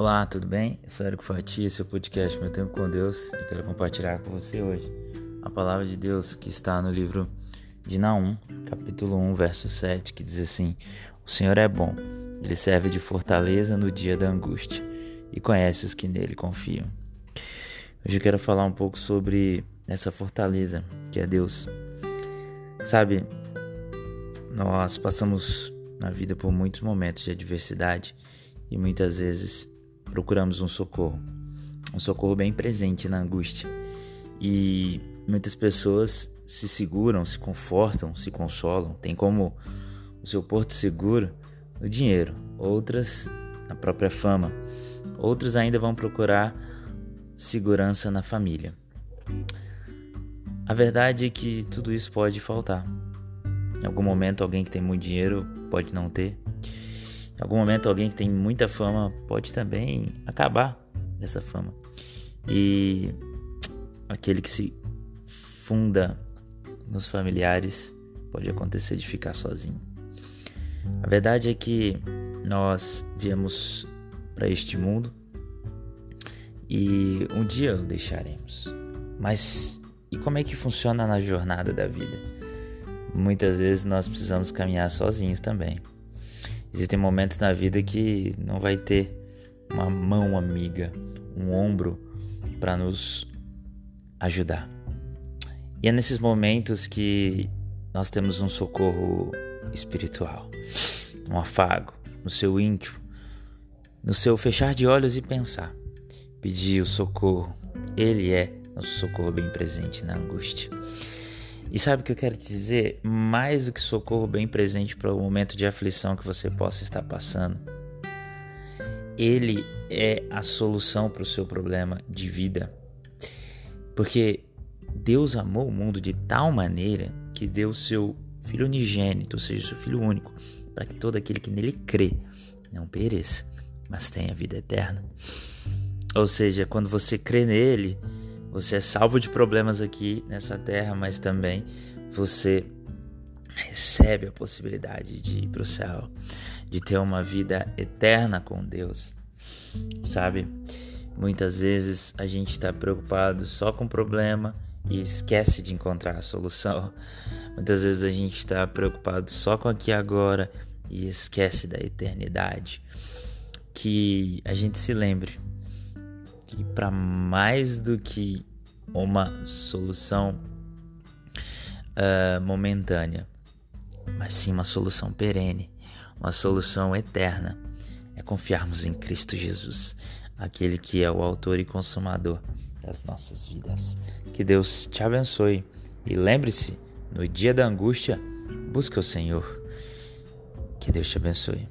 Olá, tudo bem? Érico Fatia, esse é podcast Meu Tempo com Deus e quero compartilhar com você hoje a palavra de Deus que está no livro de Naum, capítulo 1, verso 7, que diz assim: O Senhor é bom, ele serve de fortaleza no dia da angústia e conhece os que nele confiam. Hoje eu quero falar um pouco sobre essa fortaleza que é Deus. Sabe, nós passamos na vida por muitos momentos de adversidade e muitas vezes procuramos um socorro, um socorro bem presente na angústia. E muitas pessoas se seguram, se confortam, se consolam, tem como o seu porto seguro o dinheiro, outras a própria fama, outros ainda vão procurar segurança na família. A verdade é que tudo isso pode faltar. Em algum momento, alguém que tem muito dinheiro pode não ter. Em algum momento, alguém que tem muita fama pode também acabar dessa fama. E aquele que se funda nos familiares pode acontecer de ficar sozinho. A verdade é que nós viemos para este mundo e um dia o deixaremos. Mas e como é que funciona na jornada da vida? Muitas vezes nós precisamos caminhar sozinhos também. Existem momentos na vida que não vai ter uma mão amiga, um ombro para nos ajudar. E é nesses momentos que nós temos um socorro espiritual, um afago no seu íntimo, no seu fechar de olhos e pensar, pedir o socorro. Ele é nosso socorro bem presente na angústia. E sabe o que eu quero te dizer? Mais do que socorro bem presente para o momento de aflição que você possa estar passando, ele é a solução para o seu problema de vida. Porque Deus amou o mundo de tal maneira que deu o seu Filho unigênito, ou seja, seu Filho único, para que todo aquele que nele crê não pereça, mas tenha vida eterna. Ou seja, quando você crê nele, você é salvo de problemas aqui nessa terra, mas também você recebe a possibilidade de ir para o céu, de ter uma vida eterna com Deus. Sabe? Muitas vezes a gente está preocupado só com o problema e esquece de encontrar a solução. Muitas vezes a gente está preocupado só com aqui agora e esquece da eternidade. Que a gente se lembre que para mais do que uma solução uh, momentânea, mas sim uma solução perene, uma solução eterna, é confiarmos em Cristo Jesus, aquele que é o autor e consumador das nossas vidas. Que Deus te abençoe e lembre-se, no dia da angústia, busque o Senhor. Que Deus te abençoe.